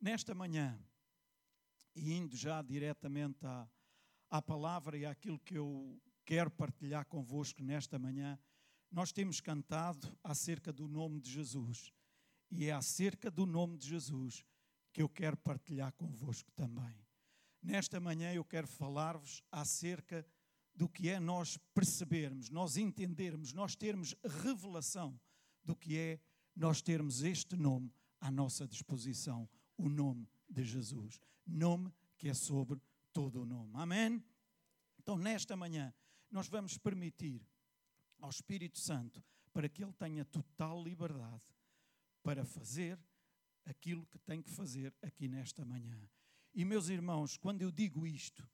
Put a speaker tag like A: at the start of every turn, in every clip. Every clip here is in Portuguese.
A: Nesta manhã, e indo já diretamente à, à palavra e àquilo que eu quero partilhar convosco nesta manhã, nós temos cantado acerca do nome de Jesus. E é acerca do nome de Jesus que eu quero partilhar convosco também. Nesta manhã eu quero falar-vos acerca do que é nós percebermos, nós entendermos, nós termos revelação do que é nós termos este nome à nossa disposição, o nome de Jesus. Nome que é sobre todo o nome. Amém? Então, nesta manhã, nós vamos permitir ao Espírito Santo para que ele tenha total liberdade para fazer aquilo que tem que fazer aqui nesta manhã. E, meus irmãos, quando eu digo isto,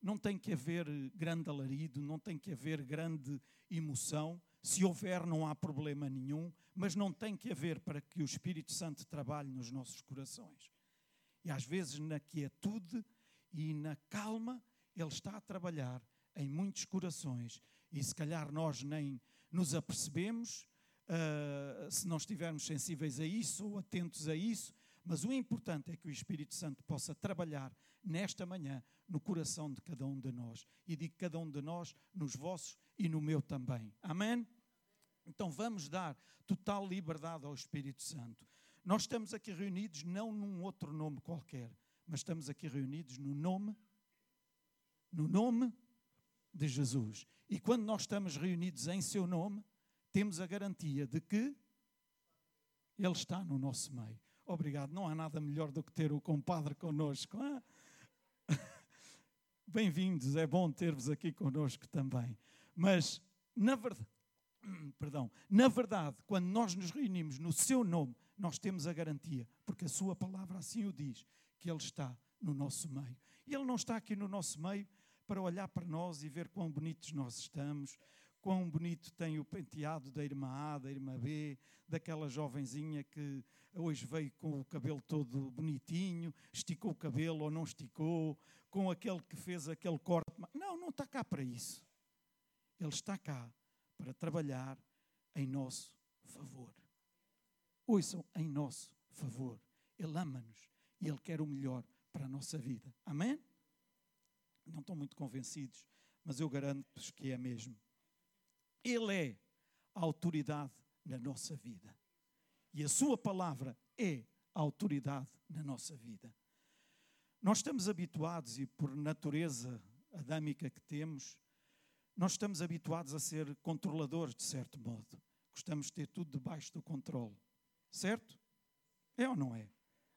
A: não tem que haver grande alarido, não tem que haver grande emoção. Se houver, não há problema nenhum, mas não tem que haver para que o Espírito Santo trabalhe nos nossos corações. E às vezes, na quietude e na calma, Ele está a trabalhar em muitos corações e se calhar nós nem nos apercebemos uh, se não estivermos sensíveis a isso ou atentos a isso, mas o importante é que o Espírito Santo possa trabalhar nesta manhã no coração de cada um de nós. E digo cada um de nós, nos vossos e no meu também. Amém? Então vamos dar total liberdade ao Espírito Santo. Nós estamos aqui reunidos não num outro nome qualquer, mas estamos aqui reunidos no nome, no nome de Jesus. E quando nós estamos reunidos em seu nome, temos a garantia de que Ele está no nosso meio. Obrigado. Não há nada melhor do que ter o compadre connosco. Bem-vindos, é bom ter-vos aqui connosco também. Mas, na verdade, perdão, na verdade, quando nós nos reunimos no seu nome, nós temos a garantia, porque a sua palavra assim o diz, que Ele está no nosso meio. E Ele não está aqui no nosso meio para olhar para nós e ver quão bonitos nós estamos, quão bonito tem o penteado da irmã A, da irmã B, daquela jovenzinha que hoje veio com o cabelo todo bonitinho, esticou o cabelo ou não esticou, com aquele que fez aquele corte. Não, não está cá para isso. Ele está cá para trabalhar em nosso favor. Ouçam, em nosso favor. Ele ama-nos e Ele quer o melhor para a nossa vida. Amém? Não estão muito convencidos, mas eu garanto-vos que é mesmo. Ele é a autoridade na nossa vida. E a Sua palavra é a autoridade na nossa vida. Nós estamos habituados, e por natureza adâmica que temos, nós estamos habituados a ser controladores, de certo modo. Gostamos de ter tudo debaixo do controle. Certo? É ou não é?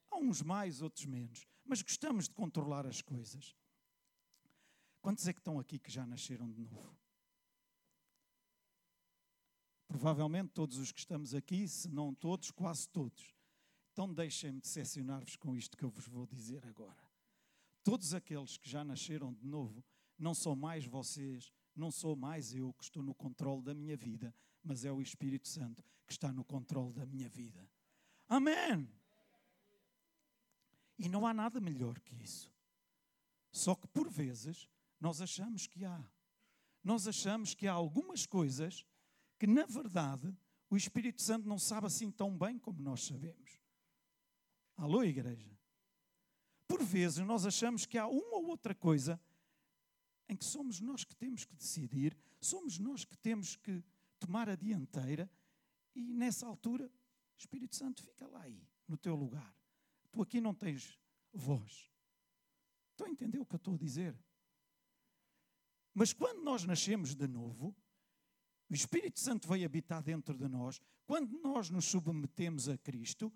A: Há uns mais, outros menos. Mas gostamos de controlar as coisas. Quantos é que estão aqui que já nasceram de novo? Provavelmente todos os que estamos aqui, se não todos, quase todos. Então deixem-me decepcionar-vos com isto que eu vos vou dizer agora. Todos aqueles que já nasceram de novo, não são mais vocês, não sou mais eu que estou no controle da minha vida, mas é o Espírito Santo que está no controle da minha vida. Amém! E não há nada melhor que isso. Só que por vezes nós achamos que há. Nós achamos que há algumas coisas que, na verdade, o Espírito Santo não sabe assim tão bem como nós sabemos. Alô, igreja? Por vezes nós achamos que há uma ou outra coisa em que somos nós que temos que decidir, somos nós que temos que tomar a dianteira e nessa altura o Espírito Santo fica lá aí, no teu lugar. Tu aqui não tens voz. Estão a entender o que eu estou a dizer? Mas quando nós nascemos de novo, o Espírito Santo veio habitar dentro de nós, quando nós nos submetemos a Cristo,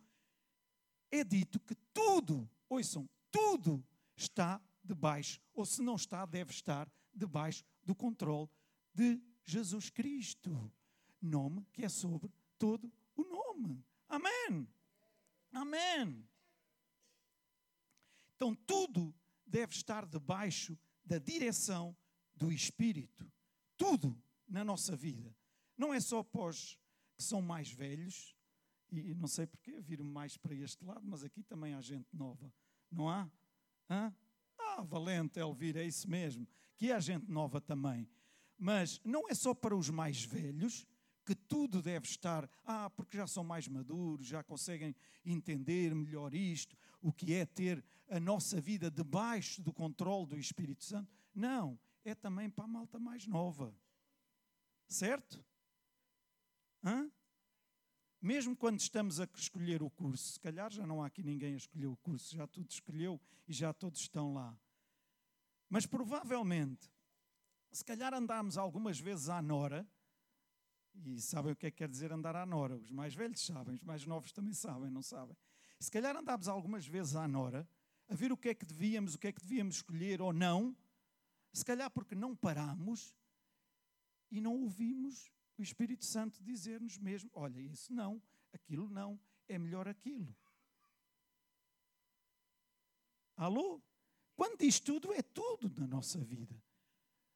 A: é dito que tudo, ouçam, tudo está debaixo, ou se não está, deve estar debaixo do controle de Jesus Cristo. Nome que é sobre todo o nome. Amém. Amém. Então tudo deve estar debaixo da direção do Espírito. Tudo na nossa vida. Não é só os que são mais velhos, e não sei porquê, viro mais para este lado, mas aqui também há gente nova, não há? Hã? Ah, valente, Elvira, é isso mesmo, que há gente nova também. Mas não é só para os mais velhos que tudo deve estar, ah, porque já são mais maduros, já conseguem entender melhor isto, o que é ter a nossa vida debaixo do controle do Espírito Santo. Não, é também para a malta mais nova. Certo? Hã? Mesmo quando estamos a escolher o curso, se calhar já não há aqui ninguém a escolher o curso, já tudo escolheu e já todos estão lá. Mas provavelmente, se calhar andámos algumas vezes à Nora, e sabem o que é que quer dizer andar à Nora. Os mais velhos sabem, os mais novos também sabem, não sabem. Se calhar andámos algumas vezes à Nora, a ver o que é que devíamos, o que é que devíamos escolher ou não, se calhar porque não parámos e não ouvimos o Espírito Santo dizer-nos mesmo: olha, isso não, aquilo não, é melhor aquilo. Alô? Quando diz tudo, é tudo na nossa vida.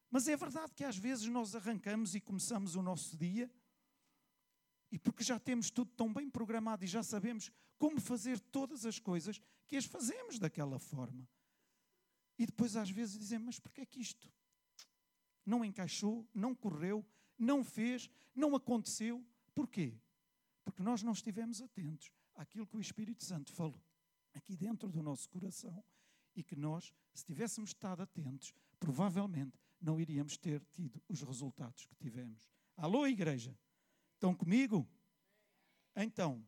A: Mas é verdade que às vezes nós arrancamos e começamos o nosso dia, e porque já temos tudo tão bem programado e já sabemos como fazer todas as coisas, que as fazemos daquela forma. E depois às vezes dizemos, mas porquê é que isto não encaixou, não correu, não fez, não aconteceu? Porquê? Porque nós não estivemos atentos àquilo que o Espírito Santo falou aqui dentro do nosso coração e que nós, se tivéssemos estado atentos, provavelmente não iríamos ter tido os resultados que tivemos. Alô, igreja? Estão comigo? Então.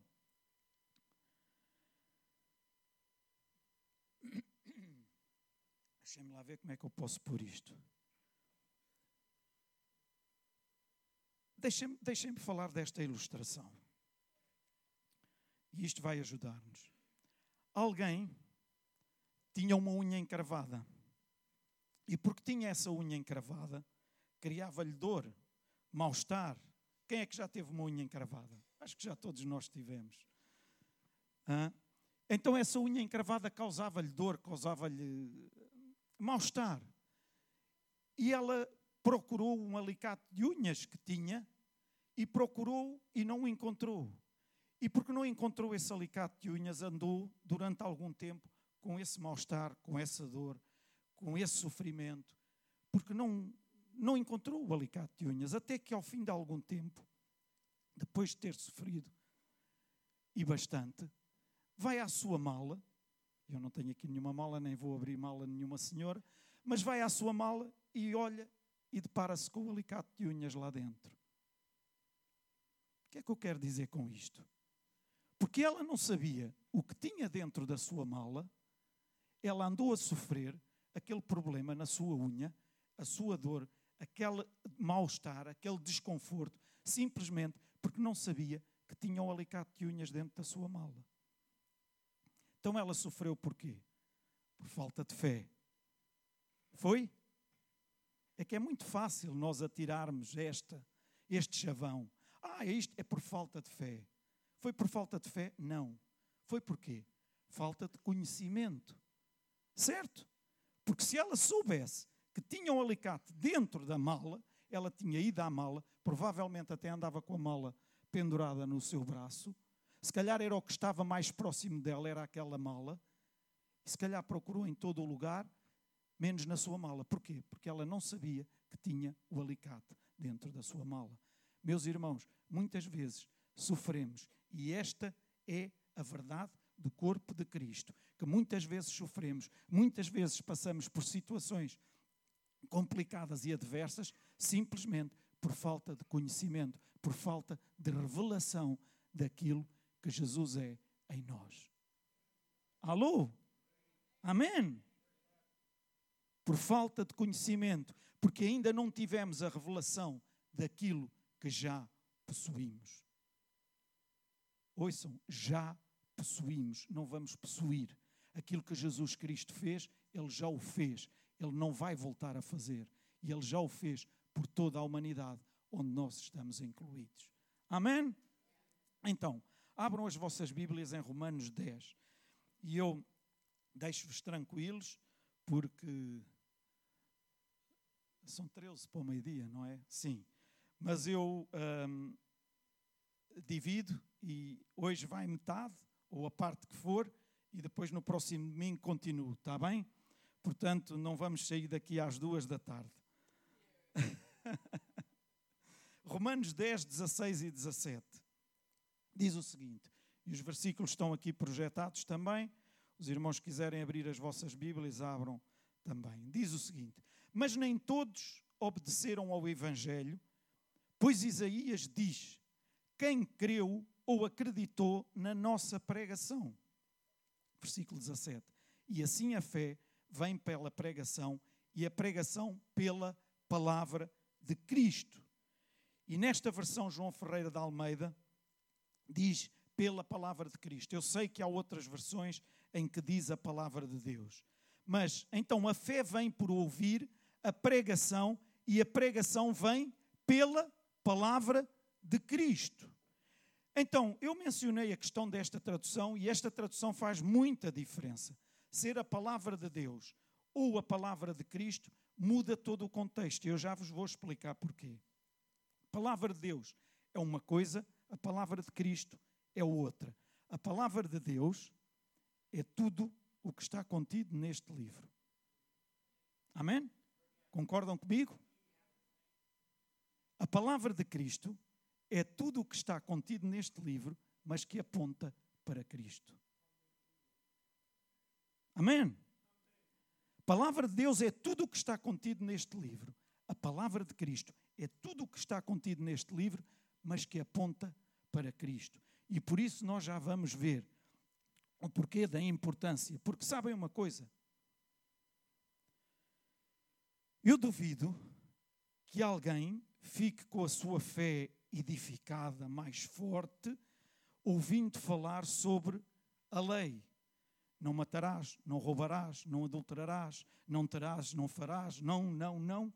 A: Deixem-me lá ver como é que eu posso pôr isto. Deixem-me deixem falar desta ilustração. E isto vai ajudar-nos. Alguém tinha uma unha encravada. E porque tinha essa unha encravada, criava-lhe dor, mal-estar. Quem é que já teve uma unha encravada? Acho que já todos nós tivemos. Hã? Então essa unha encravada causava-lhe dor, causava-lhe mal-estar. E ela procurou um alicate de unhas que tinha e procurou e não o encontrou. E porque não encontrou esse alicate de unhas, andou durante algum tempo com esse mal-estar, com essa dor, com esse sofrimento, porque não, não encontrou o alicate de unhas, até que ao fim de algum tempo, depois de ter sofrido, e bastante, vai à sua mala, eu não tenho aqui nenhuma mala, nem vou abrir mala nenhuma senhora, mas vai à sua mala e olha e depara-se com o alicate de unhas lá dentro. Que é que eu quero dizer com isto? Porque ela não sabia o que tinha dentro da sua mala, ela andou a sofrer aquele problema na sua unha, a sua dor, aquele mal-estar, aquele desconforto, simplesmente porque não sabia que tinha um alicate de unhas dentro da sua mala. Então ela sofreu por quê? Por falta de fé. Foi? É que é muito fácil nós atirarmos esta, este chavão. Ah, isto é por falta de fé. Foi por falta de fé? Não. Foi por quê? Falta de conhecimento. Certo? Porque se ela soubesse que tinha um alicate dentro da mala, ela tinha ido à mala, provavelmente até andava com a mala pendurada no seu braço, se calhar era o que estava mais próximo dela, era aquela mala, se calhar procurou em todo o lugar, menos na sua mala. Porquê? Porque ela não sabia que tinha o alicate dentro da sua mala. Meus irmãos, muitas vezes sofremos, e esta é a verdade do corpo de Cristo, que muitas vezes sofremos, muitas vezes passamos por situações complicadas e adversas, simplesmente por falta de conhecimento, por falta de revelação daquilo que Jesus é em nós. Alô? Amém? Por falta de conhecimento, porque ainda não tivemos a revelação daquilo que já possuímos. Ouçam, já possuímos, não vamos possuir. Aquilo que Jesus Cristo fez, Ele já o fez. Ele não vai voltar a fazer. E Ele já o fez por toda a humanidade, onde nós estamos incluídos. Amém? Então, abram as vossas Bíblias em Romanos 10. E eu deixo-vos tranquilos, porque são 13 para o meio-dia, não é? Sim. Mas eu hum, divido e hoje vai metade ou a parte que for, e depois no próximo domingo continuo, está bem? Portanto, não vamos sair daqui às duas da tarde. Romanos 10, 16 e 17 diz o seguinte, e os versículos estão aqui projetados também, Os irmãos que quiserem abrir as vossas Bíblias, abram também. Diz o seguinte: Mas nem todos obedeceram ao Evangelho, pois Isaías diz: Quem creu ou acreditou na nossa pregação. Versículo 17. E assim a fé vem pela pregação, e a pregação pela palavra de Cristo. E nesta versão, João Ferreira de Almeida diz pela palavra de Cristo. Eu sei que há outras versões em que diz a palavra de Deus. Mas então a fé vem por ouvir a pregação e a pregação vem pela palavra de Cristo. Então, eu mencionei a questão desta tradução e esta tradução faz muita diferença. Ser a palavra de Deus ou a palavra de Cristo muda todo o contexto. Eu já vos vou explicar porquê. A palavra de Deus é uma coisa, a palavra de Cristo é outra. A palavra de Deus é tudo o que está contido neste livro. Amém? Concordam comigo? A palavra de Cristo é tudo o que está contido neste livro, mas que aponta para Cristo. Amém? A palavra de Deus é tudo o que está contido neste livro. A palavra de Cristo é tudo o que está contido neste livro, mas que aponta para Cristo. E por isso nós já vamos ver o porquê da importância. Porque sabem uma coisa? Eu duvido que alguém fique com a sua fé edificada, mais forte, ouvindo falar sobre a lei. Não matarás, não roubarás, não adulterarás, não terás, não farás, não, não, não.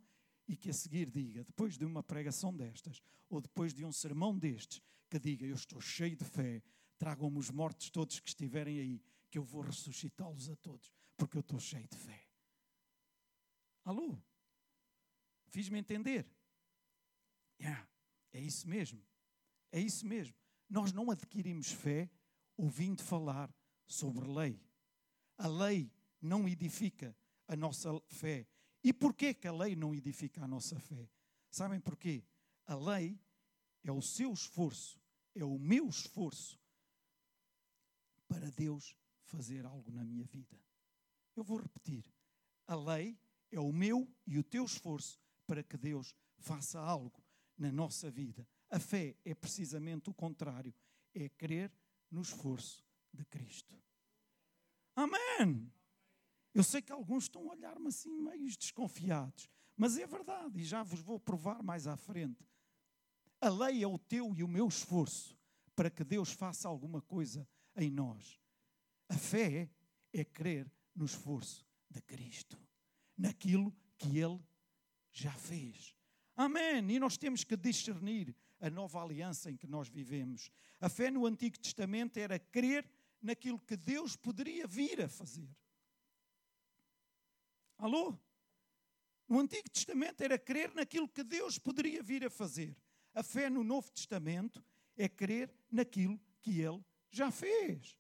A: E que a seguir diga, depois de uma pregação destas, ou depois de um sermão destes, que diga: Eu estou cheio de fé, tragam-me os mortos todos que estiverem aí, que eu vou ressuscitá-los a todos, porque eu estou cheio de fé. Alô? Fiz-me entender? Yeah. É isso mesmo. É isso mesmo. Nós não adquirimos fé ouvindo falar sobre lei. A lei não edifica a nossa fé. E porquê que a lei não edifica a nossa fé? Sabem porquê? A lei é o seu esforço, é o meu esforço para Deus fazer algo na minha vida. Eu vou repetir. A lei é o meu e o teu esforço para que Deus faça algo na nossa vida. A fé é precisamente o contrário, é crer no esforço de Cristo. Amém! Eu sei que alguns estão a olhar-me assim meio desconfiados, mas é verdade e já vos vou provar mais à frente. A lei é o teu e o meu esforço para que Deus faça alguma coisa em nós. A fé é crer no esforço de Cristo, naquilo que Ele já fez. Amém. E nós temos que discernir a nova aliança em que nós vivemos. A fé no Antigo Testamento era crer naquilo que Deus poderia vir a fazer. Alô? No Antigo Testamento era crer naquilo que Deus poderia vir a fazer. A fé no Novo Testamento é crer naquilo que Ele já fez.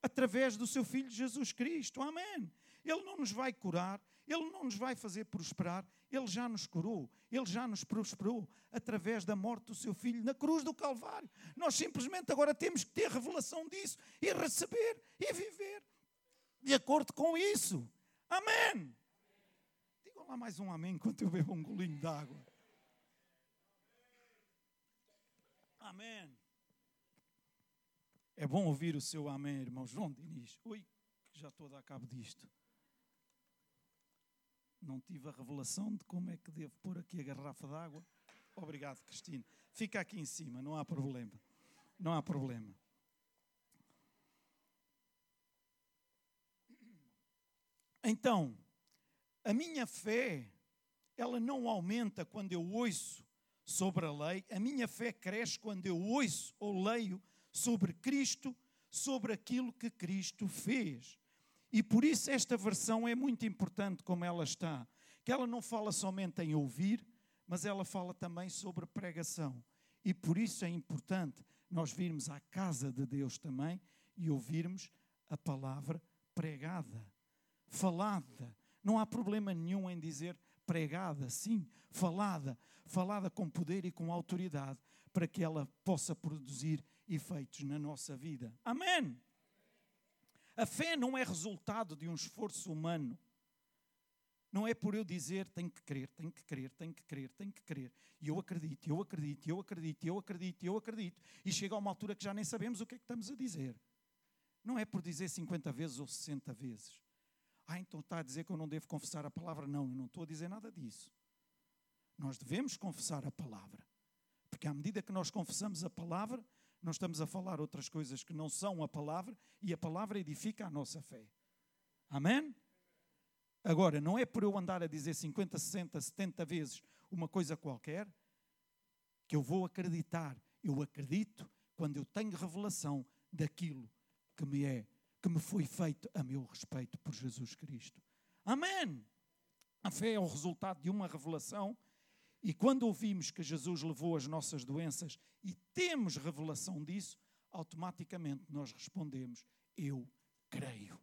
A: Através do seu Filho Jesus Cristo. Amém. Ele não nos vai curar, Ele não nos vai fazer prosperar, ele já nos curou, Ele já nos prosperou através da morte do seu Filho na cruz do Calvário. Nós simplesmente agora temos que ter revelação disso e receber e viver de acordo com isso. Amém. Digam lá mais um amém enquanto eu bebo um golinho d'água. Amém. É bom ouvir o seu amém, irmão João Diniz. Ui, já estou a dar cabo disto. Não tive a revelação de como é que devo pôr aqui a garrafa d'água. Obrigado, Cristina. Fica aqui em cima, não há problema. Não há problema. Então, a minha fé, ela não aumenta quando eu ouço sobre a lei, a minha fé cresce quando eu ouço ou leio sobre Cristo, sobre aquilo que Cristo fez. E por isso esta versão é muito importante como ela está, que ela não fala somente em ouvir, mas ela fala também sobre pregação. E por isso é importante nós virmos à casa de Deus também e ouvirmos a palavra pregada, falada. Não há problema nenhum em dizer pregada, sim, falada, falada com poder e com autoridade, para que ela possa produzir efeitos na nossa vida. Amém! A fé não é resultado de um esforço humano. Não é por eu dizer tenho que crer, tenho que crer, tenho que crer, tenho que crer. E eu acredito, eu acredito, eu acredito, eu acredito, eu acredito. E chega a uma altura que já nem sabemos o que é que estamos a dizer. Não é por dizer 50 vezes ou 60 vezes. Ah, então está a dizer que eu não devo confessar a palavra? Não, eu não estou a dizer nada disso. Nós devemos confessar a palavra. Porque à medida que nós confessamos a palavra, nós estamos a falar outras coisas que não são a palavra e a palavra edifica a nossa fé. Amém? Agora, não é por eu andar a dizer 50, 60, 70 vezes uma coisa qualquer que eu vou acreditar. Eu acredito quando eu tenho revelação daquilo que me é, que me foi feito a meu respeito por Jesus Cristo. Amém! A fé é o resultado de uma revelação e quando ouvimos que Jesus levou as nossas doenças e temos revelação disso, automaticamente nós respondemos: Eu creio.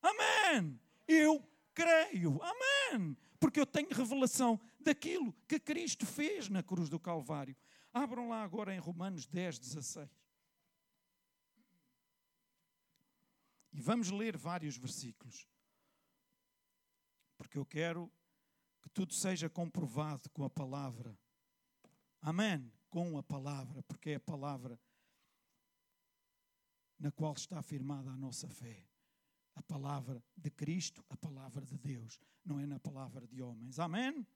A: Amém! Eu creio. Amém! Porque eu tenho revelação daquilo que Cristo fez na cruz do Calvário. Abram lá agora em Romanos 10, 16. E vamos ler vários versículos. Porque eu quero que tudo seja comprovado com a palavra. Amém? Com a palavra, porque é a palavra na qual está afirmada a nossa fé a palavra de Cristo, a palavra de Deus, não é na palavra de homens. Amém?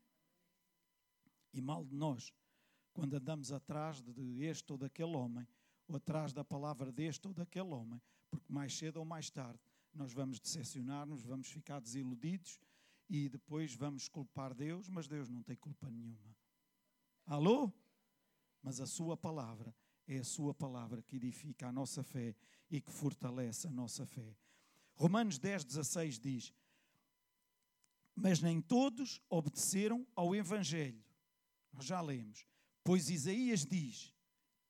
A: E mal de nós, quando andamos atrás de este ou daquele homem, ou atrás da palavra deste ou daquele homem, porque mais cedo ou mais tarde nós vamos decepcionar-nos, vamos ficar desiludidos e depois vamos culpar Deus, mas Deus não tem culpa nenhuma. Alô? Mas a Sua palavra é a Sua palavra que edifica a nossa fé e que fortalece a nossa fé. Romanos 10, 16 diz: Mas nem todos obedeceram ao Evangelho. Nós já lemos. Pois Isaías diz: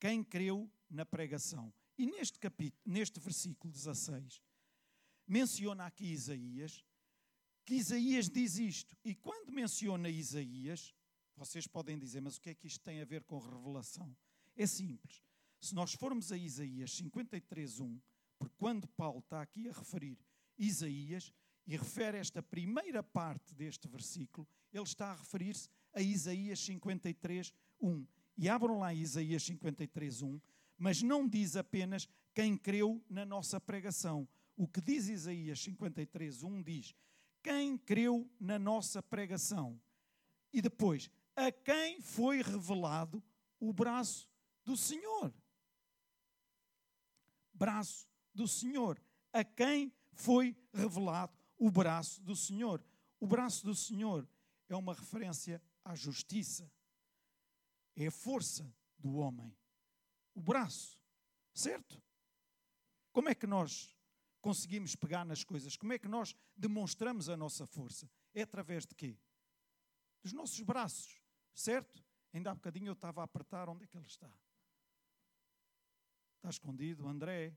A: Quem creu na pregação? E neste capítulo, neste versículo 16, menciona aqui Isaías, que Isaías diz isto. E quando menciona Isaías, vocês podem dizer, mas o que é que isto tem a ver com revelação? É simples. Se nós formos a Isaías 53:1, porque quando Paulo está aqui a referir Isaías e refere esta primeira parte deste versículo, ele está a referir-se a Isaías 53, 1. E abram lá Isaías 53, 1, mas não diz apenas quem creu na nossa pregação. O que diz Isaías 53, 1 diz: quem creu na nossa pregação. E depois, a quem foi revelado o braço do Senhor. Braço do Senhor, a quem foi revelado o braço do Senhor. O braço do Senhor é uma referência à justiça, é a força do homem. O braço, certo? Como é que nós conseguimos pegar nas coisas? Como é que nós demonstramos a nossa força? É através de quê? Dos nossos braços, certo? Ainda há bocadinho eu estava a apertar onde é que ele está. Está escondido, André.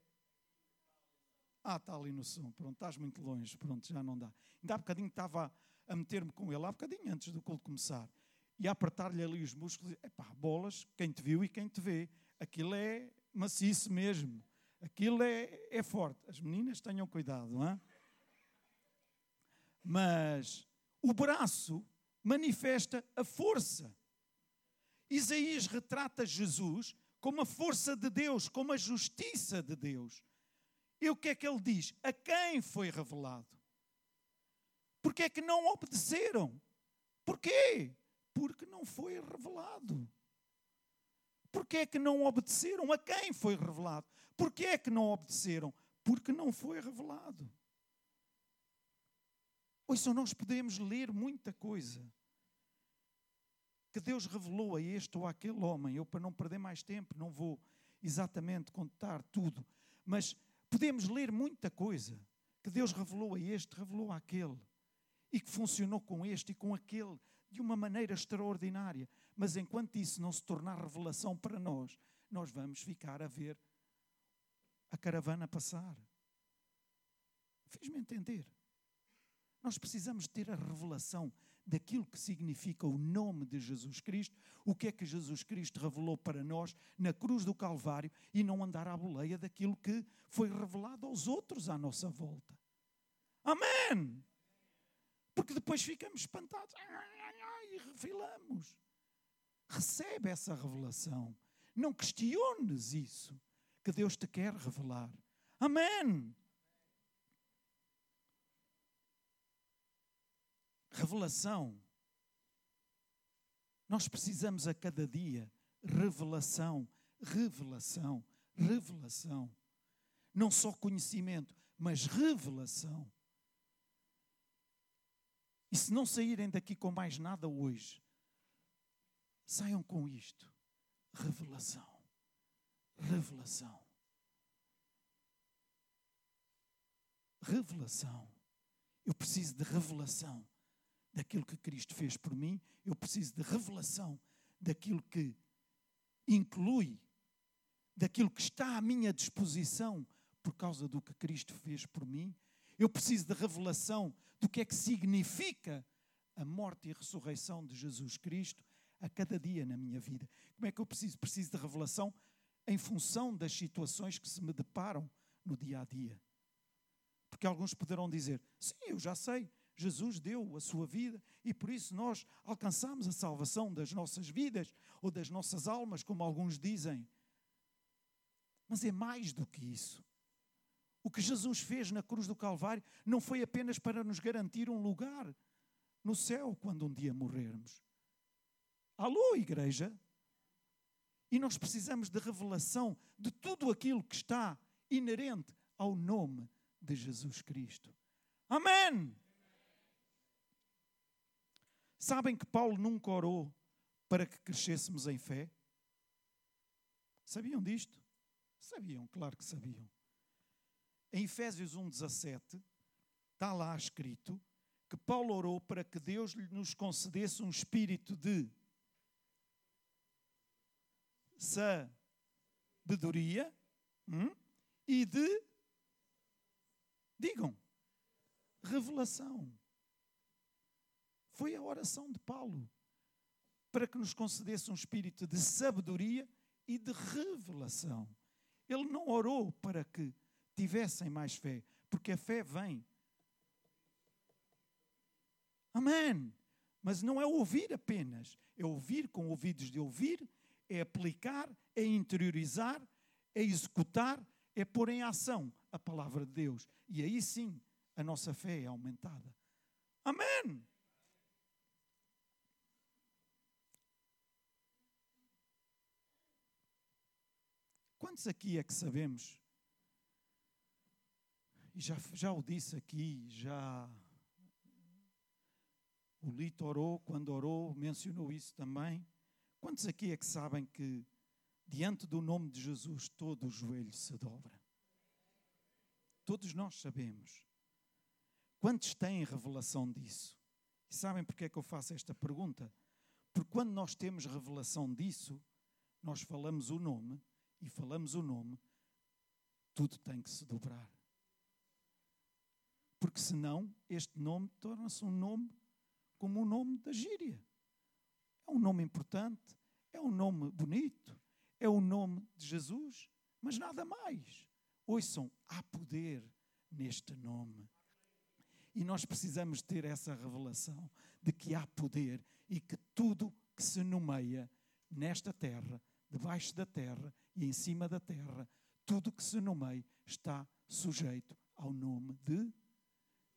A: Ah, está ali no som. Pronto, estás muito longe. Pronto, já não dá. Ainda há bocadinho estava a meter-me com ele, há bocadinho antes do culto começar. E a apertar-lhe ali os músculos. Epá, bolas, quem te viu e quem te vê. Aquilo é maciço mesmo. Aquilo é, é forte. As meninas tenham cuidado, não é? Mas o braço manifesta a força. Isaías retrata Jesus como a força de Deus, como a justiça de Deus. E o que é que ele diz? A quem foi revelado? Porque é que não obedeceram? Porquê? Porque não foi revelado. Porquê é que não obedeceram? A quem foi revelado? Porquê é que não obedeceram? Porque não foi revelado. Ouçam, nós podemos ler muita coisa que Deus revelou a este ou àquele homem. Eu, para não perder mais tempo, não vou exatamente contar tudo, mas podemos ler muita coisa que Deus revelou a este, revelou àquele, e que funcionou com este e com aquele de uma maneira extraordinária. Mas enquanto isso não se tornar revelação para nós, nós vamos ficar a ver a caravana passar. Fiz-me entender. Nós precisamos ter a revelação daquilo que significa o nome de Jesus Cristo, o que é que Jesus Cristo revelou para nós na cruz do Calvário e não andar à boleia daquilo que foi revelado aos outros à nossa volta. Amém! Porque depois ficamos espantados e revelamos. Recebe essa revelação. Não questiones isso que Deus te quer revelar. Amém! Revelação. Nós precisamos a cada dia revelação, revelação, revelação. Não só conhecimento, mas revelação. E se não saírem daqui com mais nada hoje, saiam com isto: revelação. Revelação. Revelação. Eu preciso de revelação daquilo que Cristo fez por mim, eu preciso de revelação daquilo que inclui, daquilo que está à minha disposição por causa do que Cristo fez por mim. Eu preciso de revelação do que é que significa a morte e a ressurreição de Jesus Cristo a cada dia na minha vida. Como é que eu preciso? Preciso de revelação em função das situações que se me deparam no dia a dia. Porque alguns poderão dizer: sim, eu já sei, Jesus deu a sua vida e por isso nós alcançamos a salvação das nossas vidas ou das nossas almas, como alguns dizem. Mas é mais do que isso. O que Jesus fez na cruz do Calvário não foi apenas para nos garantir um lugar no céu quando um dia morrermos. Alô, igreja? E nós precisamos de revelação de tudo aquilo que está inerente ao nome de Jesus Cristo. Amém! Sabem que Paulo nunca orou para que crescêssemos em fé? Sabiam disto? Sabiam, claro que sabiam. Em Efésios 1,17 está lá escrito que Paulo orou para que Deus nos concedesse um espírito de sabedoria hum, e de, digam, revelação. Foi a oração de Paulo para que nos concedesse um espírito de sabedoria e de revelação. Ele não orou para que tivessem mais fé, porque a fé vem. Amém. Mas não é ouvir apenas, é ouvir com ouvidos de ouvir, é aplicar, é interiorizar, é executar, é pôr em ação a palavra de Deus. E aí sim a nossa fé é aumentada. Amém. Quantos aqui é que sabemos? E já, já o disse aqui, já o Lito orou, quando orou, mencionou isso também. Quantos aqui é que sabem que diante do nome de Jesus todo o joelho se dobra? Todos nós sabemos. Quantos têm revelação disso? E sabem porque é que eu faço esta pergunta? Porque quando nós temos revelação disso, nós falamos o nome e falamos o nome, tudo tem que se dobrar. Porque senão este nome torna-se um nome como o nome da gíria. É um nome importante, é um nome bonito, é o nome de Jesus, mas nada mais. Ouçam, há poder neste nome. E nós precisamos ter essa revelação de que há poder e que tudo que se nomeia nesta terra debaixo da terra e em cima da terra, tudo que se nomeia está sujeito ao nome de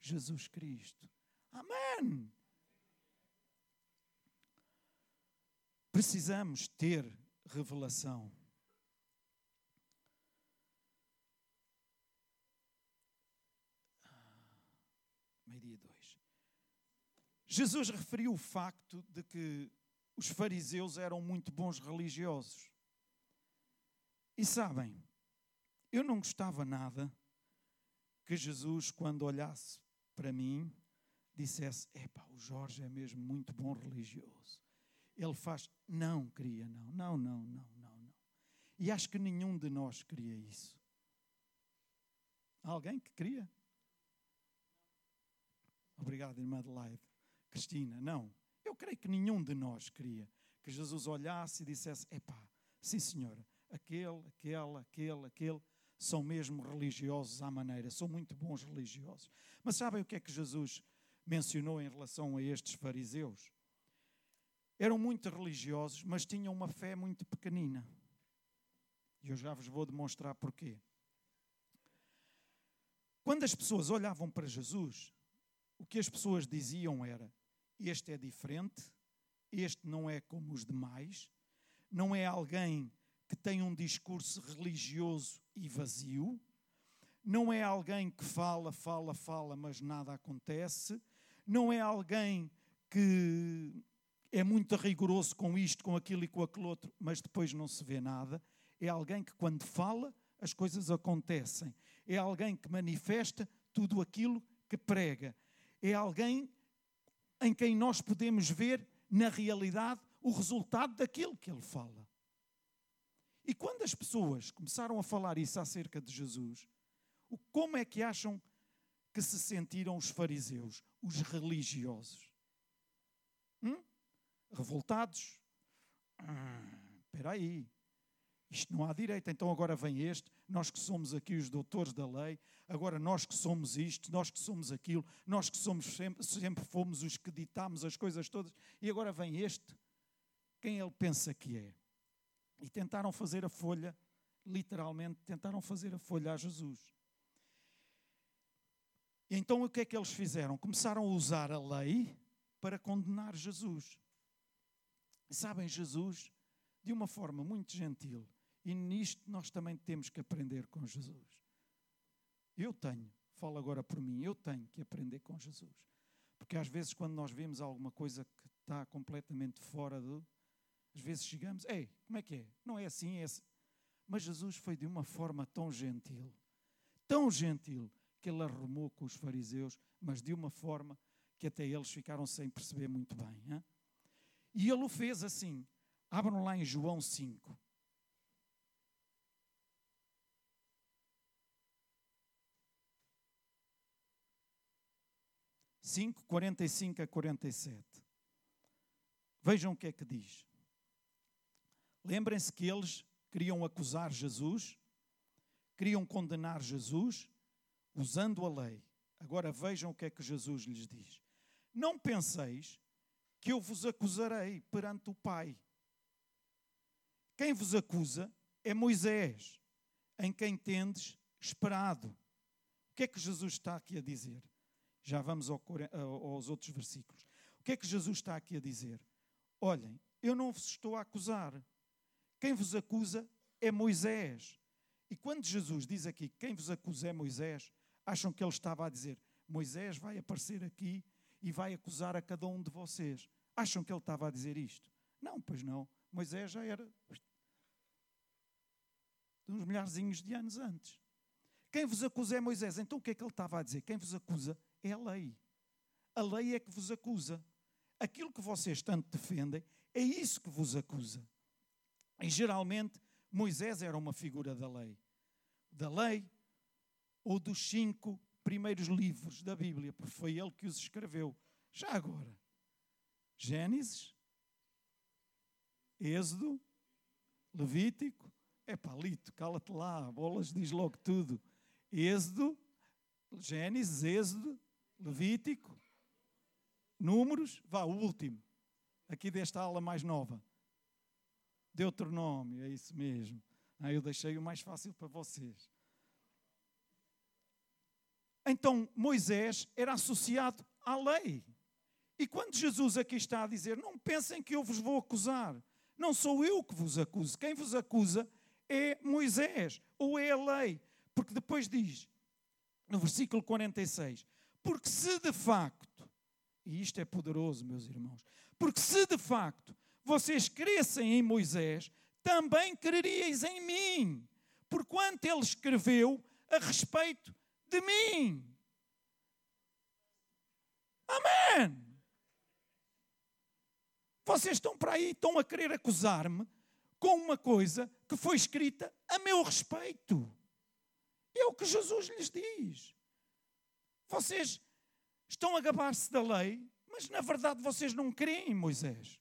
A: Jesus Cristo. Amém! Precisamos ter revelação. Jesus referiu o facto de que os fariseus eram muito bons religiosos. E sabem, eu não gostava nada que Jesus, quando olhasse para mim, dissesse: Epá, o Jorge é mesmo muito bom religioso. Ele faz, não queria, não, não, não, não, não, não. E acho que nenhum de nós queria isso. Alguém que queria? Obrigado, irmã Adelaide. Cristina, não. Eu creio que nenhum de nós queria que Jesus olhasse e dissesse: Epá, sim senhora, aquele, aquela, aquele, aquele, são mesmo religiosos à maneira, são muito bons religiosos. Mas sabem o que é que Jesus mencionou em relação a estes fariseus? Eram muito religiosos, mas tinham uma fé muito pequenina. E eu já vos vou demonstrar porquê. Quando as pessoas olhavam para Jesus, o que as pessoas diziam era: Este é diferente, este não é como os demais, não é alguém que tem um discurso religioso e vazio, não é alguém que fala, fala, fala, mas nada acontece, não é alguém que é muito rigoroso com isto, com aquilo e com aquele outro, mas depois não se vê nada. É alguém que, quando fala, as coisas acontecem. É alguém que manifesta tudo aquilo que prega. É alguém em quem nós podemos ver, na realidade, o resultado daquilo que ele fala. E quando as pessoas começaram a falar isso acerca de Jesus, como é que acham que se sentiram os fariseus, os religiosos? Hum? Revoltados? Ah, espera aí, isto não há direito, então agora vem este, nós que somos aqui os doutores da lei, agora nós que somos isto, nós que somos aquilo, nós que somos sempre, sempre fomos os que ditamos as coisas todas, e agora vem este, quem ele pensa que é? E tentaram fazer a folha, literalmente, tentaram fazer a folha a Jesus. E então o que é que eles fizeram? Começaram a usar a lei para condenar Jesus. Sabem, Jesus, de uma forma muito gentil, e nisto nós também temos que aprender com Jesus. Eu tenho, falo agora por mim, eu tenho que aprender com Jesus. Porque às vezes, quando nós vemos alguma coisa que está completamente fora do, às vezes chegamos, ei, como é que é? Não é assim, é assim. Mas Jesus foi de uma forma tão gentil, tão gentil, que ele arrumou com os fariseus, mas de uma forma que até eles ficaram sem perceber muito bem. Hein? E ele o fez assim. Abram lá em João 5. Cinco, quarenta e cinco a quarenta e sete. Vejam o que é que diz. Lembrem-se que eles queriam acusar Jesus, queriam condenar Jesus, usando a lei. Agora vejam o que é que Jesus lhes diz. Não penseis que eu vos acusarei perante o Pai. Quem vos acusa é Moisés, em quem tendes esperado. O que é que Jesus está aqui a dizer? Já vamos aos outros versículos. O que é que Jesus está aqui a dizer? Olhem, eu não vos estou a acusar. Quem vos acusa é Moisés. E quando Jesus diz aqui quem vos acusa é Moisés, acham que ele estava a dizer Moisés vai aparecer aqui e vai acusar a cada um de vocês. Acham que ele estava a dizer isto? Não, pois não. Moisés já era uns milharzinhos de anos antes. Quem vos acusa é Moisés. Então o que é que ele estava a dizer? Quem vos acusa é a lei. A lei é que vos acusa. Aquilo que vocês tanto defendem é isso que vos acusa. E geralmente Moisés era uma figura da lei. Da lei ou dos cinco primeiros livros da Bíblia, porque foi ele que os escreveu. Já agora, Gênesis, Êxodo, Levítico, é palito, cala-te lá, bolas diz logo tudo. Êxodo, Gênesis, Êxodo, Levítico, Números, vá, o último, aqui desta aula mais nova. Deuteronômio, é isso mesmo. Ah, eu deixei o mais fácil para vocês. Então, Moisés era associado à lei. E quando Jesus aqui está a dizer, não pensem que eu vos vou acusar, não sou eu que vos acuso, quem vos acusa é Moisés, ou é a lei. Porque depois diz, no versículo 46, porque se de facto, e isto é poderoso, meus irmãos, porque se de facto vocês crescem em Moisés, também creríeis em mim, porquanto ele escreveu a respeito de mim. Amém. Vocês estão para aí, estão a querer acusar-me com uma coisa que foi escrita a meu respeito. É o que Jesus lhes diz. Vocês estão a gabar-se da lei, Mas na verdade vocês não creem em Moisés.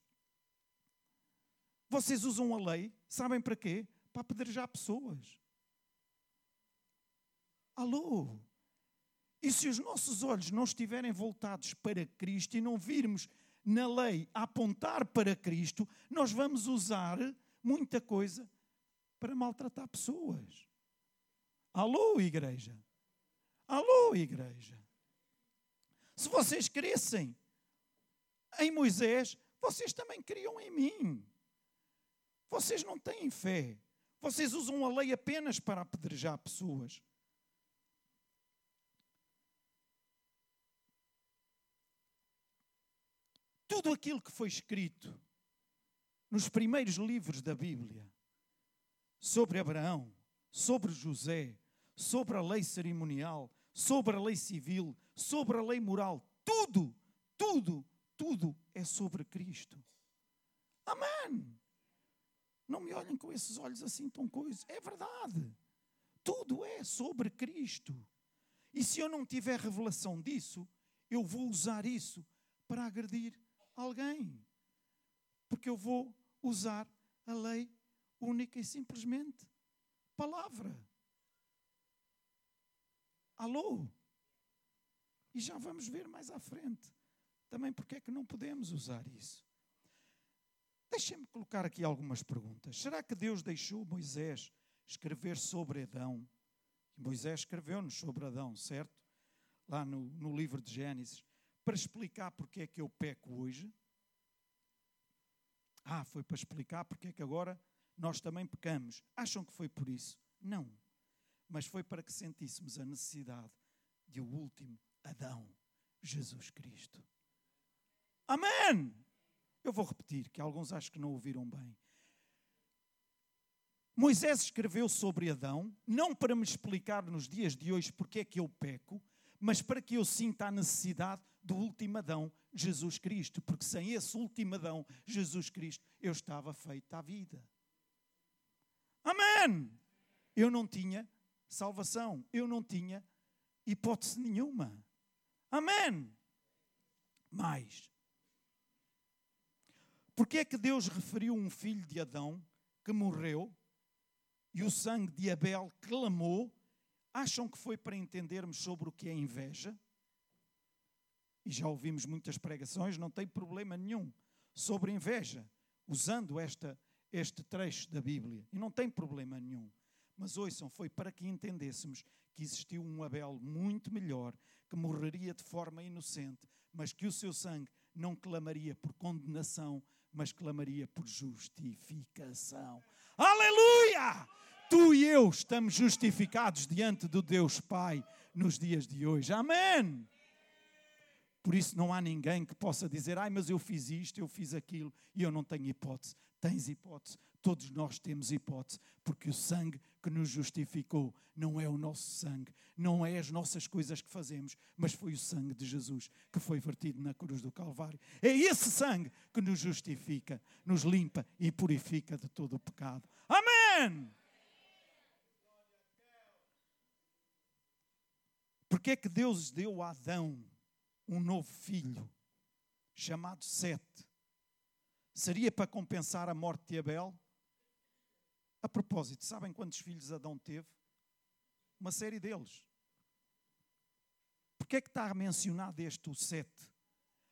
A: Vocês usam a lei, sabem para quê? Para apedrejar pessoas. Alô? E se os nossos olhos não estiverem voltados para Cristo e não virmos na lei a apontar para Cristo, nós vamos usar muita coisa para maltratar pessoas. Alô, igreja? Alô, igreja? Se vocês crescem em Moisés, vocês também criam em mim. Vocês não têm fé. Vocês usam a lei apenas para apedrejar pessoas. Tudo aquilo que foi escrito nos primeiros livros da Bíblia sobre Abraão, sobre José, sobre a lei cerimonial, sobre a lei civil, sobre a lei moral, tudo, tudo, tudo é sobre Cristo. Amém. Não me olhem com esses olhos assim tão coisas. É verdade. Tudo é sobre Cristo. E se eu não tiver revelação disso, eu vou usar isso para agredir alguém. Porque eu vou usar a lei única e simplesmente palavra. Alô? E já vamos ver mais à frente também porque é que não podemos usar isso. Deixem-me colocar aqui algumas perguntas. Será que Deus deixou Moisés escrever sobre Adão? Moisés escreveu-nos sobre Adão, certo? Lá no, no livro de Gênesis, para explicar porque é que eu peco hoje. Ah, foi para explicar porque é que agora nós também pecamos. Acham que foi por isso? Não. Mas foi para que sentíssemos a necessidade de o último Adão, Jesus Cristo. Amém! Eu vou repetir, que alguns acho que não ouviram bem. Moisés escreveu sobre Adão, não para me explicar nos dias de hoje porque é que eu peco, mas para que eu sinta a necessidade do último Adão, Jesus Cristo, porque sem esse último Adão, Jesus Cristo, eu estava feito à vida. Amém! Eu não tinha salvação, eu não tinha hipótese nenhuma. Amém! Mais, porque é que Deus referiu um filho de Adão que morreu e o sangue de Abel clamou? Acham que foi para entendermos sobre o que é inveja? E já ouvimos muitas pregações, não tem problema nenhum sobre inveja, usando esta, este trecho da Bíblia. E não tem problema nenhum. Mas ouçam, foi para que entendêssemos que existiu um Abel muito melhor, que morreria de forma inocente, mas que o seu sangue não clamaria por condenação, mas clamaria por justificação. Aleluia! Tu e eu estamos justificados diante do Deus Pai nos dias de hoje. Amém! Por isso não há ninguém que possa dizer, ai, mas eu fiz isto, eu fiz aquilo e eu não tenho hipótese. Tens hipótese, todos nós temos hipótese, porque o sangue que nos justificou não é o nosso sangue, não é as nossas coisas que fazemos, mas foi o sangue de Jesus que foi vertido na cruz do Calvário. É esse sangue que nos justifica, nos limpa e purifica de todo o pecado. Amém! Porque é que Deus deu a Adão um novo filho chamado Sete? Seria para compensar a morte de Abel? A propósito, sabem quantos filhos Adão teve? Uma série deles. Porquê é que está mencionado este, o sete?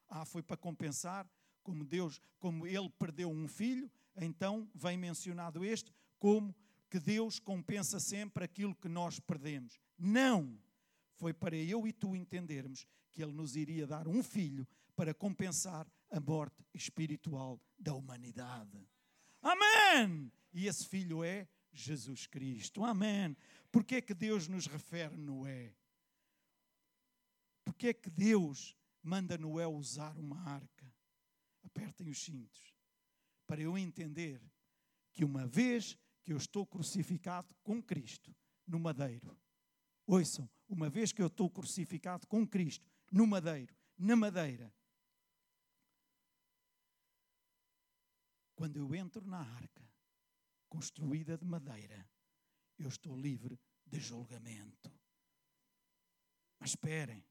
A: Ah, foi para compensar, como Deus, como ele perdeu um filho, então vem mencionado este, como que Deus compensa sempre aquilo que nós perdemos. Não! Foi para eu e tu entendermos que Ele nos iria dar um filho para compensar a morte espiritual da humanidade. Amém! E esse filho é Jesus Cristo. Amém. Porque é que Deus nos refere Noé? Porque é que Deus manda Noé usar uma arca? Apertem os cintos. Para eu entender que uma vez que eu estou crucificado com Cristo no madeiro, ouçam, uma vez que eu estou crucificado com Cristo no madeiro, na madeira, quando eu entro na arca, construída de madeira, eu estou livre de julgamento. Mas esperem,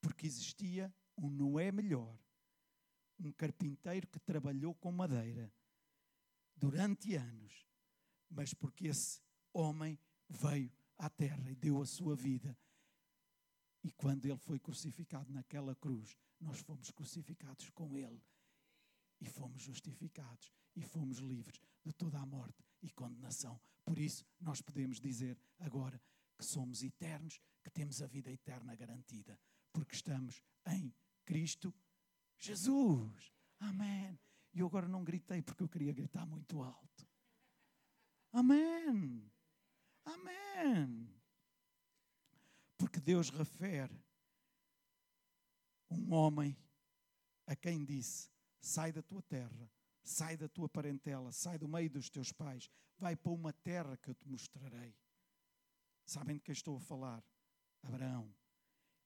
A: porque existia um Noé melhor um carpinteiro que trabalhou com madeira durante anos, mas porque esse homem veio à terra e deu a sua vida. E quando ele foi crucificado naquela cruz, nós fomos crucificados com ele e fomos justificados e fomos livres de toda a morte e condenação. Por isso, nós podemos dizer agora que somos eternos, que temos a vida eterna garantida, porque estamos em Cristo Jesus. Amém. E eu agora não gritei porque eu queria gritar muito alto. Amém. Amém. Porque Deus refere um homem a quem disse: sai da tua terra, sai da tua parentela, sai do meio dos teus pais, vai para uma terra que eu te mostrarei. Sabem de quem estou a falar? Abraão.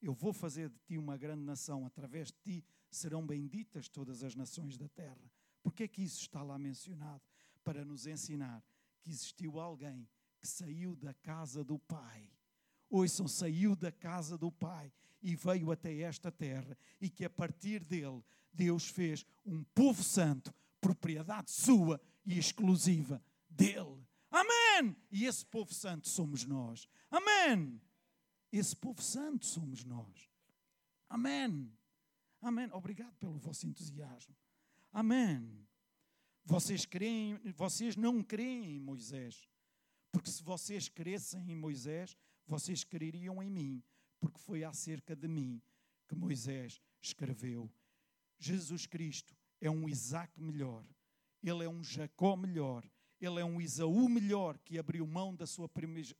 A: Eu vou fazer de ti uma grande nação, através de ti serão benditas todas as nações da terra. Porque é que isso está lá mencionado? Para nos ensinar que existiu alguém que saiu da casa do Pai. Ouçam, saiu da casa do Pai e veio até esta terra, e que a partir dele Deus fez um povo santo, propriedade sua e exclusiva dele. Amém! E esse povo santo somos nós. Amém! Esse povo santo somos nós. Amém! Amém. Obrigado pelo vosso entusiasmo. Amém. Vocês creem, vocês não creem em Moisés. Porque se vocês crescem em Moisés, vocês creriam em mim, porque foi acerca de mim que Moisés escreveu. Jesus Cristo é um Isaac melhor, ele é um Jacó melhor, ele é um Isaú melhor que abriu mão da sua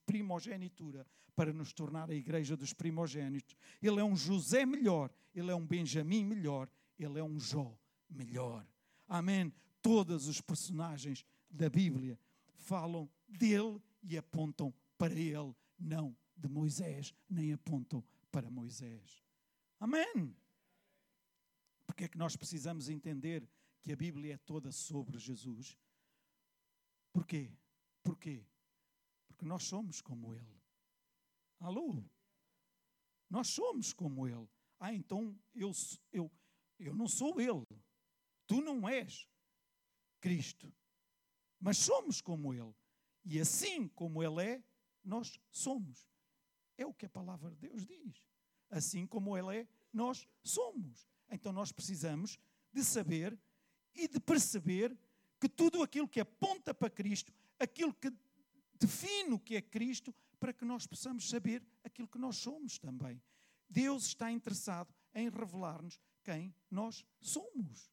A: primogenitura para nos tornar a igreja dos primogênitos. Ele é um José melhor, ele é um Benjamim melhor, ele é um Jó melhor. Amém. Todos os personagens da Bíblia falam dele e apontam para ele, não de Moisés, nem apontam para Moisés. Amém. Porque é que nós precisamos entender que a Bíblia é toda sobre Jesus? Porquê? Porquê? Porque nós somos como Ele. Alô? Nós somos como Ele. Ah, então eu, eu, eu não sou Ele. Tu não és Cristo. Mas somos como Ele. E assim como Ele é, nós somos. É o que a palavra de Deus diz. Assim como Ele é, nós somos. Então nós precisamos de saber e de perceber que tudo aquilo que aponta para Cristo, aquilo que define o que é Cristo, para que nós possamos saber aquilo que nós somos também. Deus está interessado em revelar-nos quem nós somos.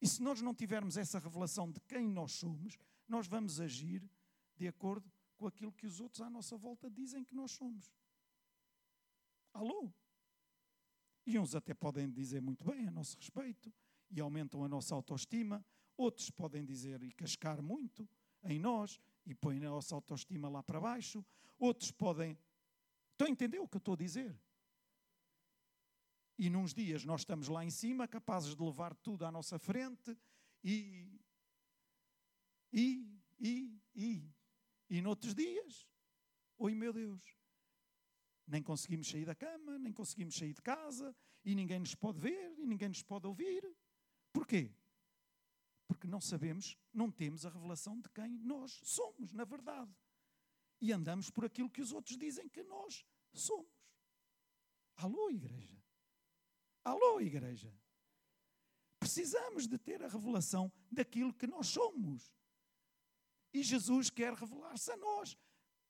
A: E se nós não tivermos essa revelação de quem nós somos, nós vamos agir de acordo com aquilo que os outros à nossa volta dizem que nós somos. Alô? E uns até podem dizer muito bem a nosso respeito e aumentam a nossa autoestima, Outros podem dizer e cascar muito em nós e põem a nossa autoestima lá para baixo. Outros podem. Estão a entender o que eu estou a dizer? E nos dias nós estamos lá em cima, capazes de levar tudo à nossa frente e. E, e, e. E noutros dias, oi meu Deus, nem conseguimos sair da cama, nem conseguimos sair de casa, e ninguém nos pode ver, e ninguém nos pode ouvir. Porquê? Porque não sabemos, não temos a revelação de quem nós somos, na verdade. E andamos por aquilo que os outros dizem que nós somos. Alô, igreja. Alô, igreja. Precisamos de ter a revelação daquilo que nós somos. E Jesus quer revelar-se a nós,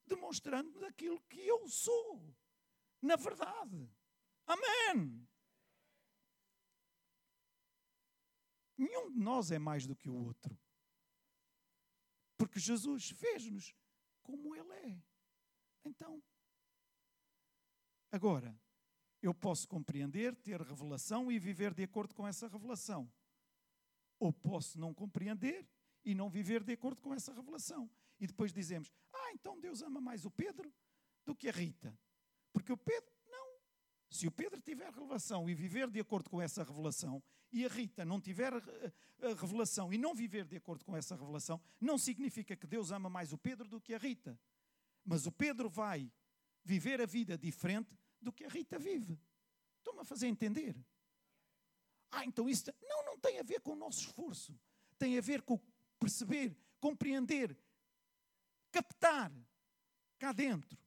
A: demonstrando daquilo que eu sou. Na verdade. Amém. Nenhum de nós é mais do que o outro. Porque Jesus fez-nos como Ele é. Então, agora, eu posso compreender, ter revelação e viver de acordo com essa revelação. Ou posso não compreender e não viver de acordo com essa revelação. E depois dizemos: Ah, então Deus ama mais o Pedro do que a Rita. Porque o Pedro, não. Se o Pedro tiver revelação e viver de acordo com essa revelação, e a Rita não tiver a revelação e não viver de acordo com essa revelação, não significa que Deus ama mais o Pedro do que a Rita. Mas o Pedro vai viver a vida diferente do que a Rita vive. Estão-me a fazer entender? Ah, então isso. Não, não tem a ver com o nosso esforço. Tem a ver com perceber, compreender, captar cá dentro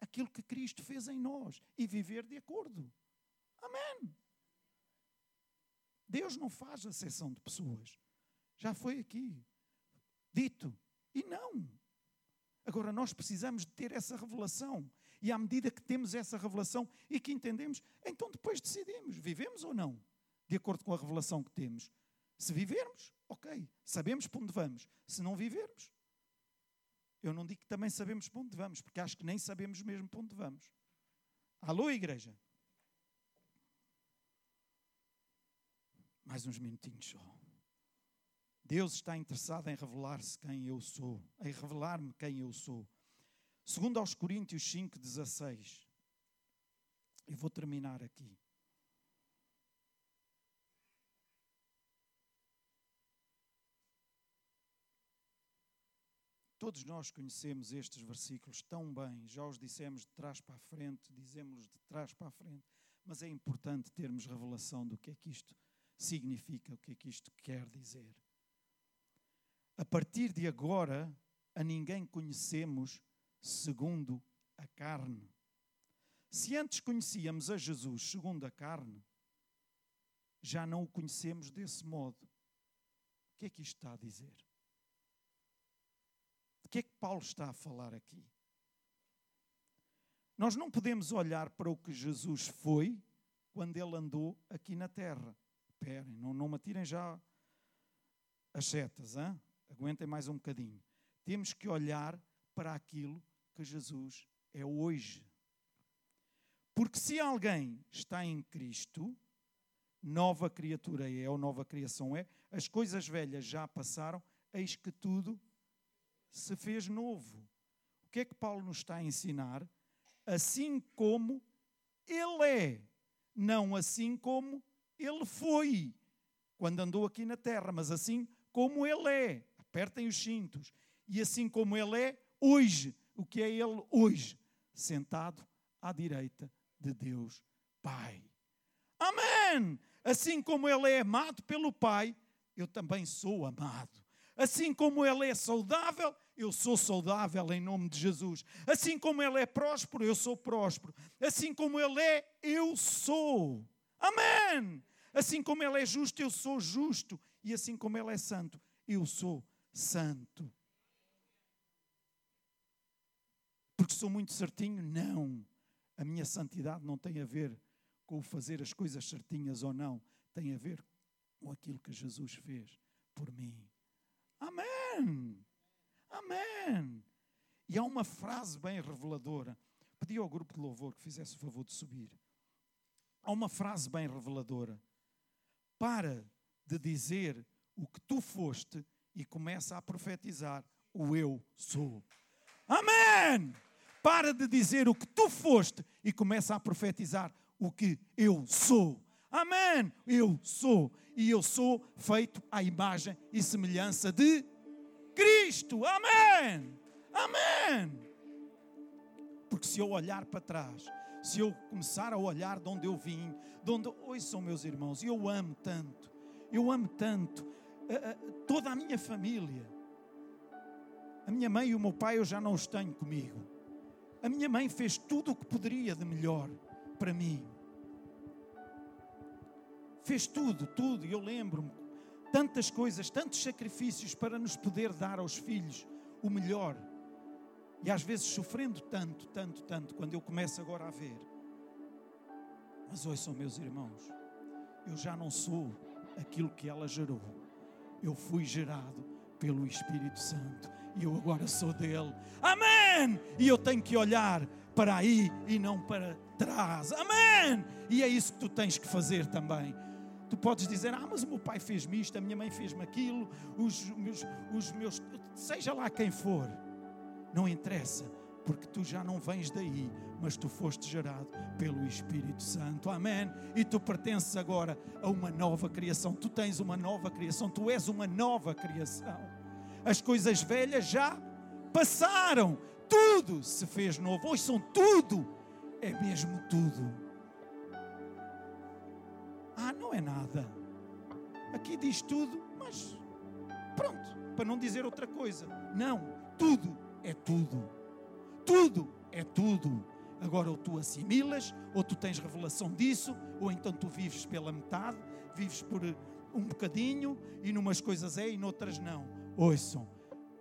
A: aquilo que Cristo fez em nós e viver de acordo. Amém. Deus não faz acessão de pessoas. Já foi aqui dito. E não. Agora nós precisamos de ter essa revelação. E à medida que temos essa revelação e que entendemos, então depois decidimos: vivemos ou não? De acordo com a revelação que temos. Se vivermos, ok, sabemos para onde vamos. Se não vivermos, eu não digo que também sabemos para onde vamos, porque acho que nem sabemos mesmo para onde vamos. Alô, igreja? Mais uns minutinhos só. Deus está interessado em revelar-se quem eu sou, em revelar-me quem eu sou. Segundo aos Coríntios 5:16. Eu vou terminar aqui. Todos nós conhecemos estes versículos tão bem, já os dissemos de trás para a frente, dizemos de trás para a frente, mas é importante termos revelação do que é que isto significa, o que é que isto quer dizer. A partir de agora, a ninguém conhecemos segundo a carne. Se antes conhecíamos a Jesus segundo a carne, já não o conhecemos desse modo. O que é que isto está a dizer? Que é que Paulo está a falar aqui? Nós não podemos olhar para o que Jesus foi quando ele andou aqui na terra. Esperem, não, não me atirem já as setas, hein? aguentem mais um bocadinho. Temos que olhar para aquilo que Jesus é hoje. Porque se alguém está em Cristo, nova criatura é, ou nova criação é, as coisas velhas já passaram, eis que tudo se fez novo. O que é que Paulo nos está a ensinar? Assim como ele é, não assim como ele foi quando andou aqui na terra, mas assim como ele é. Apertem os cintos. E assim como ele é hoje. O que é ele hoje? Sentado à direita de Deus Pai. Amém! Assim como ele é amado pelo Pai, eu também sou amado. Assim como ele é saudável, eu sou saudável em nome de Jesus. Assim como ele é próspero, eu sou próspero. Assim como ele é, eu sou. Amém! Assim como ele é justo, eu sou justo. E assim como ele é santo, eu sou santo. Porque sou muito certinho? Não. A minha santidade não tem a ver com fazer as coisas certinhas ou não. Tem a ver com aquilo que Jesus fez por mim. Amém. Amém. E há uma frase bem reveladora. Pedi ao grupo de louvor que fizesse o favor de subir. Há uma frase bem reveladora. Para de dizer o que tu foste e começa a profetizar o eu sou. Amém! Para de dizer o que tu foste e começa a profetizar o que eu sou. Amém! Eu sou. E eu sou feito à imagem e semelhança de Cristo. Amém. Amém. Porque se eu olhar para trás, se eu começar a olhar de onde eu vim, de onde. Oi, são meus irmãos, eu amo tanto, eu amo tanto toda a minha família. A minha mãe e o meu pai eu já não os tenho comigo. A minha mãe fez tudo o que poderia de melhor para mim. Fez tudo, tudo. E eu lembro-me tantas coisas, tantos sacrifícios para nos poder dar aos filhos o melhor. E às vezes sofrendo tanto, tanto, tanto, quando eu começo agora a ver. Mas ouçam, meus irmãos, eu já não sou aquilo que ela gerou. Eu fui gerado pelo Espírito Santo e eu agora sou dele. Amém! E eu tenho que olhar para aí e não para trás. Amém! E é isso que tu tens que fazer também. Tu podes dizer, ah, mas o meu pai fez-me isto, a minha mãe fez-me aquilo, os meus, os meus, seja lá quem for, não interessa, porque tu já não vens daí, mas tu foste gerado pelo Espírito Santo, amém? E tu pertences agora a uma nova criação, tu tens uma nova criação, tu és uma nova criação. As coisas velhas já passaram, tudo se fez novo, hoje são tudo, é mesmo tudo Ah, não é nada. Aqui diz tudo, mas pronto, para não dizer outra coisa. Não, tudo é tudo. Tudo é tudo. Agora, ou tu assimilas, ou tu tens revelação disso, ou então tu vives pela metade, vives por um bocadinho, e numas coisas é e noutras não. Ouçam,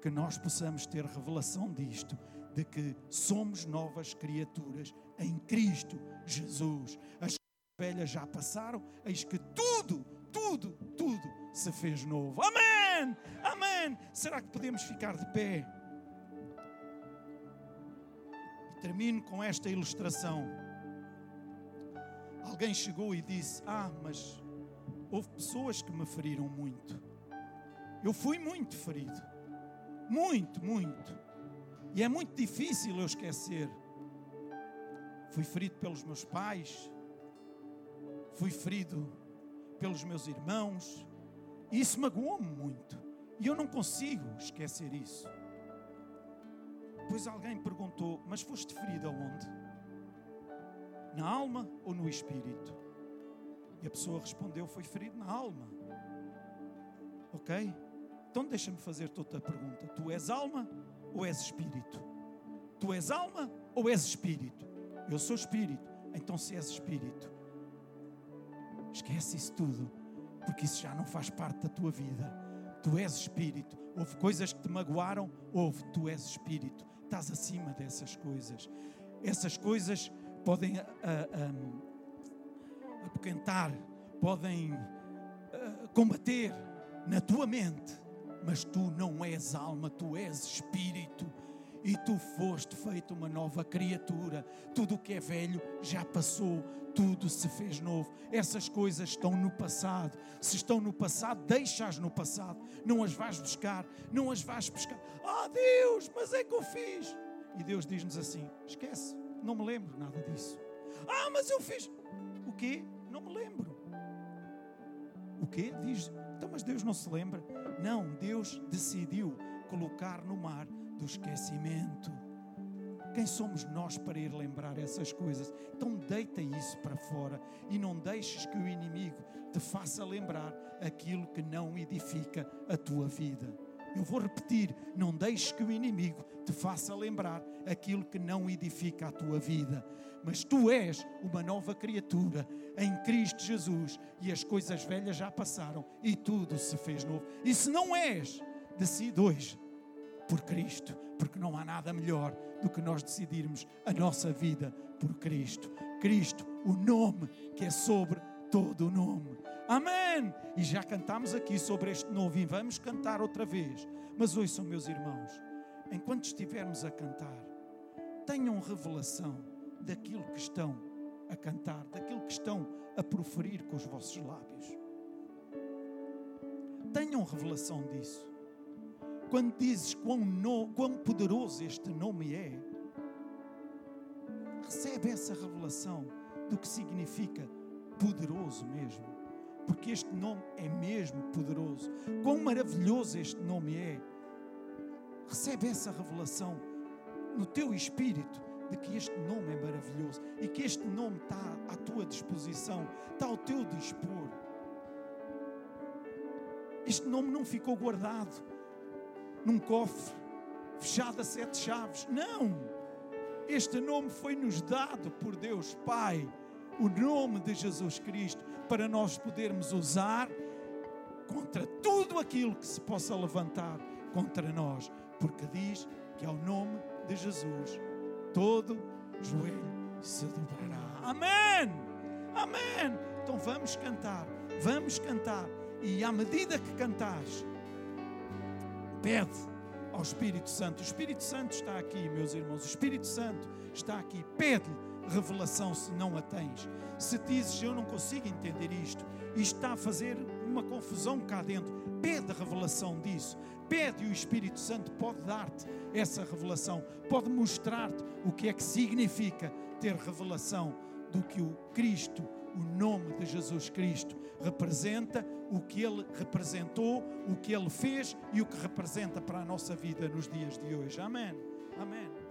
A: que nós possamos ter revelação disto, de que somos novas criaturas em Cristo Jesus. As velhas já passaram, eis que tudo, tudo, tudo se fez novo. Amém! Amém! Será que podemos ficar de pé? Termino com esta ilustração. Alguém chegou e disse: Ah, mas houve pessoas que me feriram muito. Eu fui muito ferido. Muito, muito. E é muito difícil eu esquecer. Fui ferido pelos meus pais, fui ferido pelos meus irmãos, e isso magoou-me muito. E eu não consigo esquecer isso. Depois alguém perguntou: Mas foste ferido aonde? Na alma ou no espírito? E a pessoa respondeu: Foi ferido na alma. Ok? Então deixa-me fazer-te outra pergunta: Tu és alma ou és espírito? Tu és alma ou és espírito? Eu sou espírito. Então, se és espírito, esquece isso tudo, porque isso já não faz parte da tua vida. Tu és espírito. Houve coisas que te magoaram, houve. Tu és espírito estás acima dessas coisas. Essas coisas podem uh, um, apoquentar, podem uh, combater na tua mente, mas tu não és alma, tu és espírito. E tu foste feito uma nova criatura. Tudo o que é velho já passou, tudo se fez novo. Essas coisas estão no passado. Se estão no passado, deixa-as no passado. Não as vais buscar, não as vais buscar. Ah, oh, Deus, mas é que eu fiz. E Deus diz-nos assim: esquece, não me lembro nada disso. Ah, mas eu fiz. O quê? Não me lembro. O quê? Diz, então, mas Deus não se lembra? Não, Deus decidiu colocar no mar do esquecimento. Quem somos nós para ir lembrar essas coisas? Então deita isso para fora e não deixes que o inimigo te faça lembrar aquilo que não edifica a tua vida. Eu vou repetir: não deixes que o inimigo te faça lembrar aquilo que não edifica a tua vida. Mas tu és uma nova criatura em Cristo Jesus e as coisas velhas já passaram e tudo se fez novo. E se não és, decide hoje por Cristo, porque não há nada melhor do que nós decidirmos a nossa vida por Cristo. Cristo, o nome que é sobre todo o nome. Amém! E já cantamos aqui sobre este novo e vamos cantar outra vez. Mas ouçam, meus irmãos, enquanto estivermos a cantar, tenham revelação daquilo que estão a cantar, daquilo que estão a proferir com os vossos lábios. Tenham revelação disso. Quando dizes quão, no, quão poderoso este nome é, recebe essa revelação do que significa poderoso mesmo. Porque este nome é mesmo poderoso. Quão maravilhoso este nome é. Recebe essa revelação no teu espírito de que este nome é maravilhoso e que este nome está à tua disposição, está ao teu dispor. Este nome não ficou guardado num cofre, fechado a sete chaves. Não! Este nome foi-nos dado por Deus Pai o nome de Jesus Cristo para nós podermos usar contra tudo aquilo que se possa levantar contra nós, porque diz que ao nome de Jesus todo joelho se dobrará. Amém! Amém! Então vamos cantar, vamos cantar, e à medida que cantares, pede ao Espírito Santo. O Espírito Santo está aqui, meus irmãos. O Espírito Santo está aqui. Pede-lhe revelação se não a tens. Se dizes eu não consigo entender isto, e está a fazer uma confusão cá dentro, pede a revelação disso. Pede e o Espírito Santo pode dar-te essa revelação, pode mostrar-te o que é que significa ter revelação do que o Cristo, o nome de Jesus Cristo, representa, o que ele representou, o que ele fez e o que representa para a nossa vida nos dias de hoje. Amém. Amém.